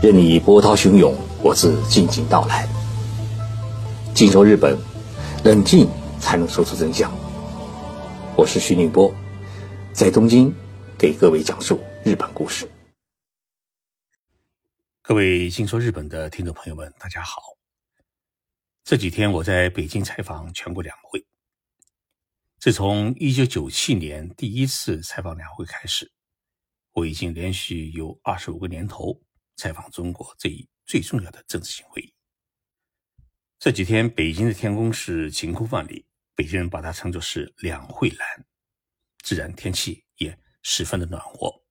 任你波涛汹涌，我自静静到来。静说日本，冷静才能说出真相。我是徐宁波，在东京给各位讲述日本故事。各位静说日本的听众朋友们，大家好。这几天我在北京采访全国两会。自从一九九七年第一次采访两会开始，我已经连续有二十五个年头。采访中国这一最重要的政治性会议。这几天，北京的天空是晴空万里，北京人把它称作是两会蓝，自然天气也十分的暖和，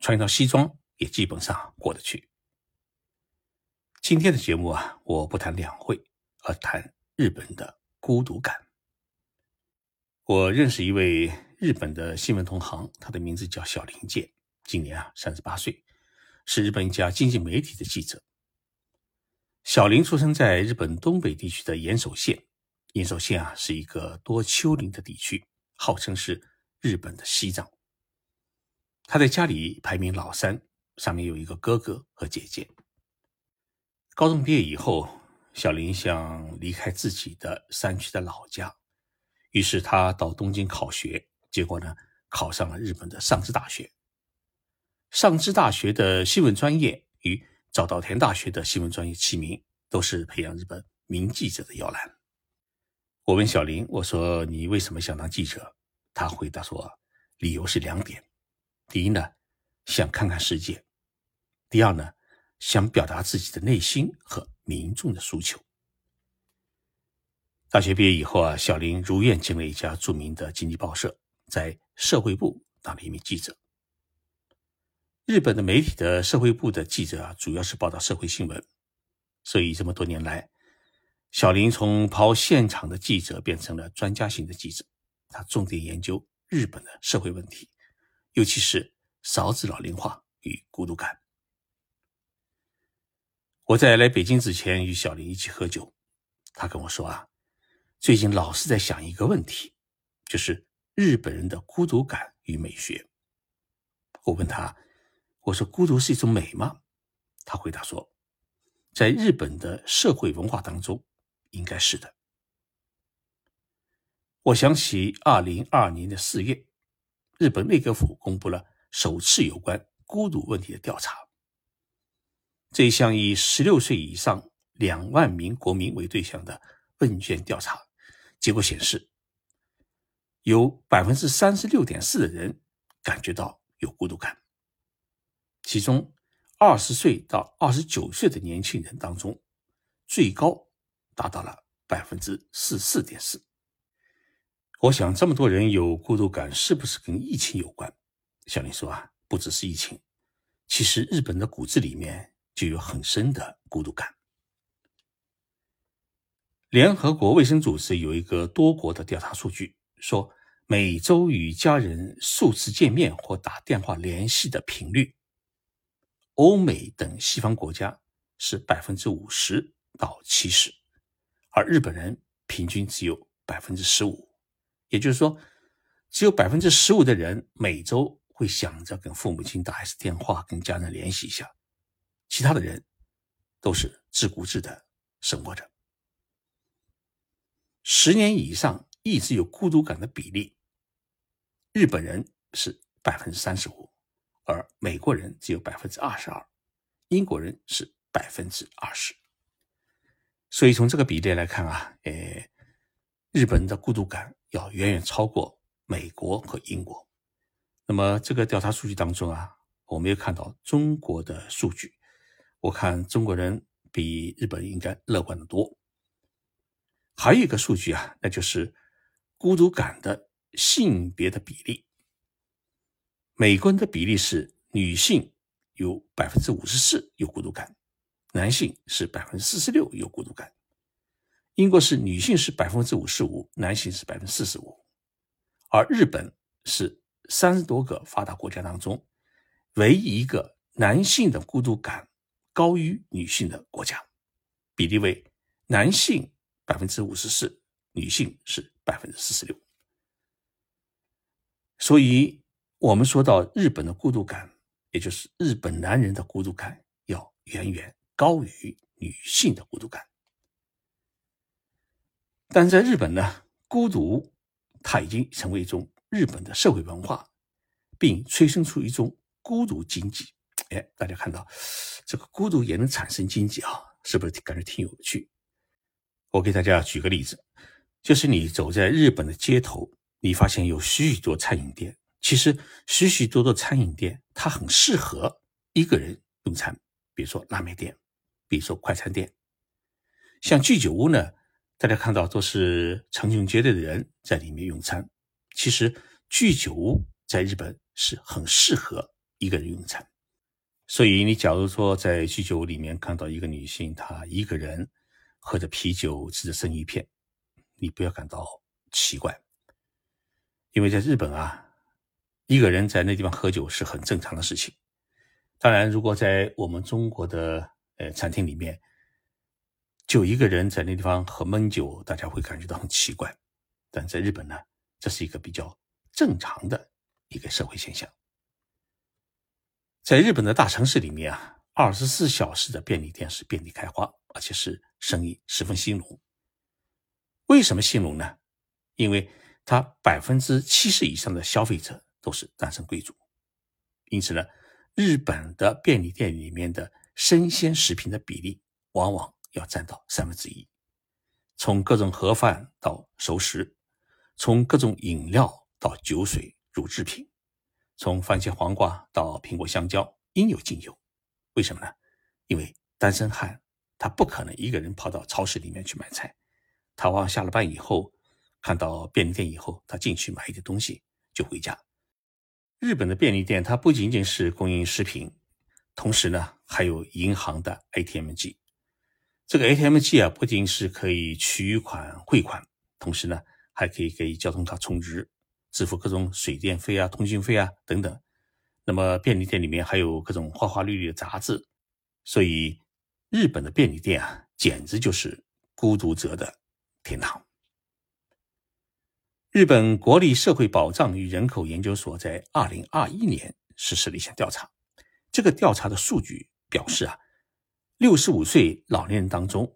穿一套西装也基本上过得去。今天的节目啊，我不谈两会，而谈日本的孤独感。我认识一位日本的新闻同行，他的名字叫小林健，今年啊三十八岁。是日本一家经济媒体的记者。小林出生在日本东北地区的岩手县。岩手县啊，是一个多丘陵的地区，号称是日本的西藏。他在家里排名老三，上面有一个哥哥和姐姐。高中毕业以后，小林想离开自己的山区的老家，于是他到东京考学，结果呢，考上了日本的上智大学。上知大学的新闻专业与早稻田大学的新闻专业齐名，都是培养日本名记者的摇篮。我问小林：“我说你为什么想当记者？”他回答说：“理由是两点。第一呢，想看看世界；第二呢，想表达自己的内心和民众的诉求。”大学毕业以后啊，小林如愿进了一家著名的经济报社，在社会部当了一名记者。日本的媒体的社会部的记者啊，主要是报道社会新闻，所以这么多年来，小林从跑现场的记者变成了专家型的记者。他重点研究日本的社会问题，尤其是少子老龄化与孤独感。我在来北京之前与小林一起喝酒，他跟我说啊，最近老是在想一个问题，就是日本人的孤独感与美学。我问他。我说：“孤独是一种美吗？”他回答说：“在日本的社会文化当中，应该是的。”我想起二零二二年的四月，日本内阁府公布了首次有关孤独问题的调查。这一项以十六岁以上两万名国民为对象的问卷调查结果显示，有百分之三十六点四的人感觉到有孤独感。其中，二十岁到二十九岁的年轻人当中，最高达到了百分之四四点四。我想，这么多人有孤独感，是不是跟疫情有关？小林说啊，不只是疫情，其实日本的骨子里面就有很深的孤独感。联合国卫生组织有一个多国的调查数据，说每周与家人数次见面或打电话联系的频率。欧美等西方国家是百分之五十到七十，而日本人平均只有百分之十五，也就是说，只有百分之十五的人每周会想着跟父母亲打一次电话，跟家人联系一下，其他的人都是自顾自的生活着。十年以上一直有孤独感的比例，日本人是百分之三十五。而美国人只有百分之二十二，英国人是百分之二十，所以从这个比例来看啊，呃，日本的孤独感要远远超过美国和英国。那么这个调查数据当中啊，我们也看到中国的数据，我看中国人比日本应该乐观的多。还有一个数据啊，那就是孤独感的性别的比例。美国人的比例是女性有百分之五十四有孤独感，男性是百分之四十六有孤独感。英国是女性是百分之五十五，男性是百分之四十五，而日本是三十多个发达国家当中唯一一个男性的孤独感高于女性的国家，比例为男性百分之五十四，女性是百分之四十六。所以。我们说到日本的孤独感，也就是日本男人的孤独感要远远高于女性的孤独感。但在日本呢，孤独它已经成为一种日本的社会文化，并催生出一种孤独经济。哎，大家看到这个孤独也能产生经济啊，是不是感觉挺有趣？我给大家举个例子，就是你走在日本的街头，你发现有许许多餐饮店。其实许许多多餐饮店，它很适合一个人用餐。比如说拉面店，比如说快餐店，像居酒屋呢，大家看到都是成群结队的人在里面用餐。其实居酒屋在日本是很适合一个人用餐。所以你假如说在居酒屋里面看到一个女性，她一个人喝着啤酒，吃着生鱼片，你不要感到奇怪，因为在日本啊，一个人在那地方喝酒是很正常的事情。当然，如果在我们中国的呃餐厅里面，就一个人在那地方喝闷酒，大家会感觉到很奇怪。但在日本呢，这是一个比较正常的一个社会现象。在日本的大城市里面啊，二十四小时的便利店是遍地开花，而且是生意十分兴隆。为什么兴隆呢？因为它百分之七十以上的消费者都是单身贵族，因此呢。日本的便利店里面的生鲜食品的比例往往要占到三分之一，从各种盒饭到熟食，从各种饮料到酒水、乳制品，从番茄黄瓜到苹果香蕉，应有尽有。为什么呢？因为单身汉他不可能一个人跑到超市里面去买菜，他往往下了班以后看到便利店以后，他进去买一点东西就回家。日本的便利店，它不仅仅是供应食品，同时呢，还有银行的 ATM 机。这个 ATM 机啊，不仅是可以取款汇款，同时呢，还可以给交通卡充值、支付各种水电费啊、通讯费啊等等。那么便利店里面还有各种花花绿绿的杂志，所以日本的便利店啊，简直就是孤独者的天堂。日本国立社会保障与人口研究所在二零二一年实施了一项调查，这个调查的数据表示啊，六十五岁老年人当中，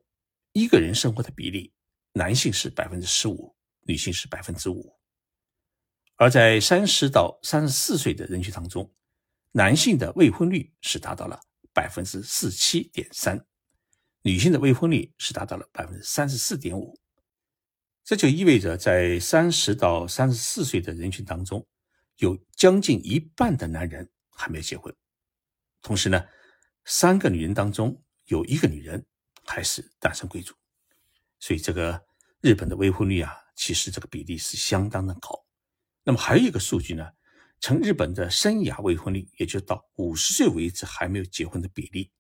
一个人生活的比例，男性是百分之十五，女性是百分之五，而在三十到三十四岁的人群当中，男性的未婚率是达到了百分之四七点三，女性的未婚率是达到了百分之三十四点五。这就意味着，在三十到三十四岁的人群当中，有将近一半的男人还没有结婚。同时呢，三个女人当中有一个女人还是单身贵族。所以，这个日本的未婚率啊，其实这个比例是相当的高。那么，还有一个数据呢，从日本的生涯未婚率，也就到五十岁为止还没有结婚的比例，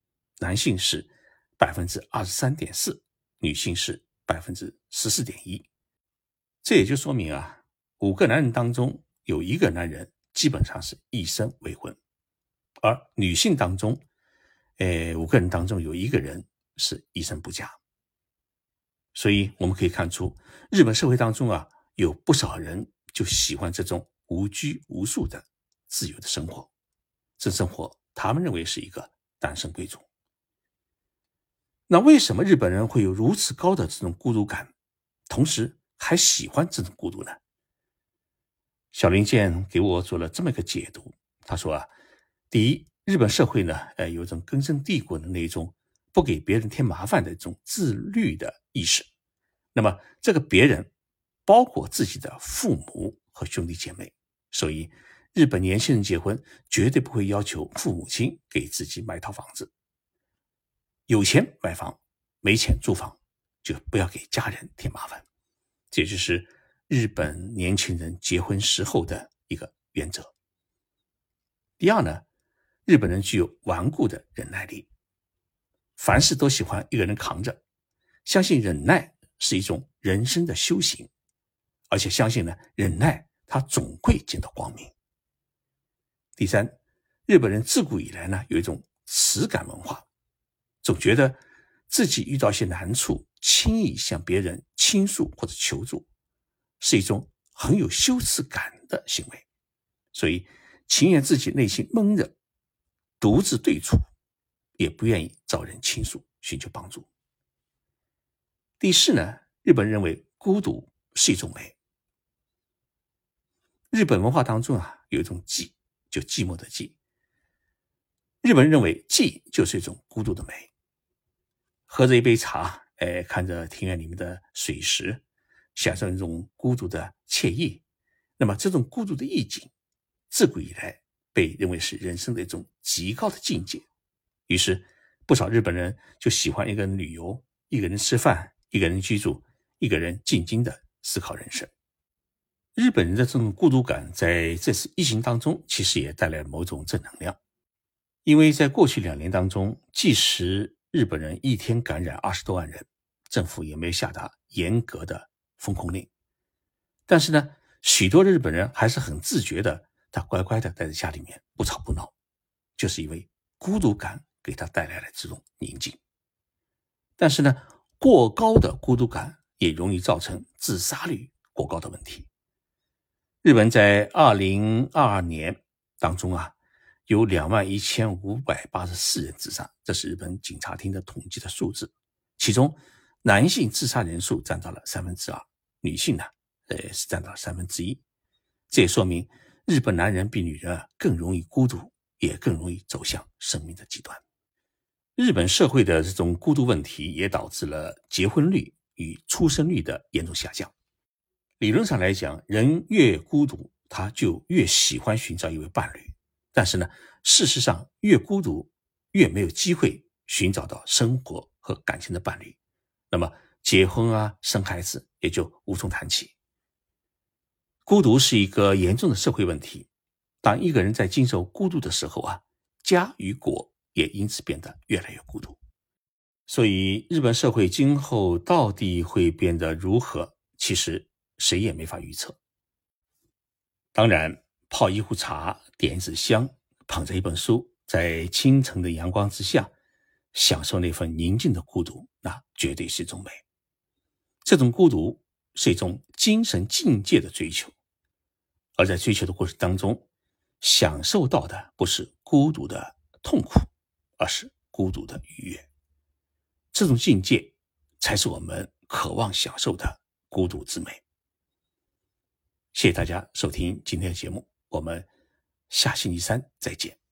男性是百分之二十三点四，女性是百分之十四点一。这也就说明啊，五个男人当中有一个男人基本上是一生未婚，而女性当中，呃，五个人当中有一个人是一生不嫁。所以我们可以看出，日本社会当中啊，有不少人就喜欢这种无拘无束的自由的生活，这生活他们认为是一个单身贵族。那为什么日本人会有如此高的这种孤独感，同时？还喜欢这种孤独呢？小林健给我做了这么一个解读。他说啊，第一，日本社会呢，呃，有一种根深蒂固的那种不给别人添麻烦的这种自律的意识。那么，这个别人包括自己的父母和兄弟姐妹。所以，日本年轻人结婚绝对不会要求父母亲给自己买套房子。有钱买房，没钱租房，就不要给家人添麻烦。这就是日本年轻人结婚时候的一个原则。第二呢，日本人具有顽固的忍耐力，凡事都喜欢一个人扛着，相信忍耐是一种人生的修行，而且相信呢，忍耐他总会见到光明。第三，日本人自古以来呢有一种耻感文化，总觉得自己遇到一些难处。轻易向别人倾诉或者求助，是一种很有羞耻感的行为，所以情愿自己内心闷热，独自对处，也不愿意找人倾诉，寻求帮助。第四呢，日本认为孤独是一种美。日本文化当中啊，有一种寂，就寂寞的寂。日本认为寂就是一种孤独的美。喝着一杯茶，哎，看着庭院里面的水石，享受一种孤独的惬意。那么，这种孤独的意境，自古以来被认为是人生的一种极高的境界。于是，不少日本人就喜欢一个人旅游，一个人吃饭，一个人居住，一个人静静的思考人生。日本人的这种孤独感，在这次疫情当中，其实也带来了某种正能量。因为在过去两年当中，即使日本人一天感染二十多万人，政府也没有下达严格的封控令，但是呢，许多日本人还是很自觉的，他乖乖的待在家里面，不吵不闹，就是因为孤独感给他带来了这种宁静。但是呢，过高的孤独感也容易造成自杀率过高的问题。日本在二零二二年当中啊，有两万一千五百八十四人自杀，这是日本警察厅的统计的数字。其中，男性自杀人数占到了三分之二，女性呢，呃，是占到了三分之一。这也说明日本男人比女人啊更容易孤独，也更容易走向生命的极端。日本社会的这种孤独问题，也导致了结婚率与出生率的严重下降。理论上来讲，人越孤独，他就越喜欢寻找一位伴侣。但是呢，事实上，越孤独，越没有机会寻找到生活和感情的伴侣。那么，结婚啊，生孩子也就无从谈起。孤独是一个严重的社会问题。当一个人在经受孤独的时候啊，家与国也因此变得越来越孤独。所以，日本社会今后到底会变得如何？其实。谁也没法预测。当然，泡一壶茶，点一支香，捧着一本书，在清晨的阳光之下，享受那份宁静的孤独，那绝对是一种美。这种孤独是一种精神境界的追求，而在追求的过程当中，享受到的不是孤独的痛苦，而是孤独的愉悦。这种境界，才是我们渴望享受的孤独之美。谢谢大家收听今天的节目，我们下星期三再见。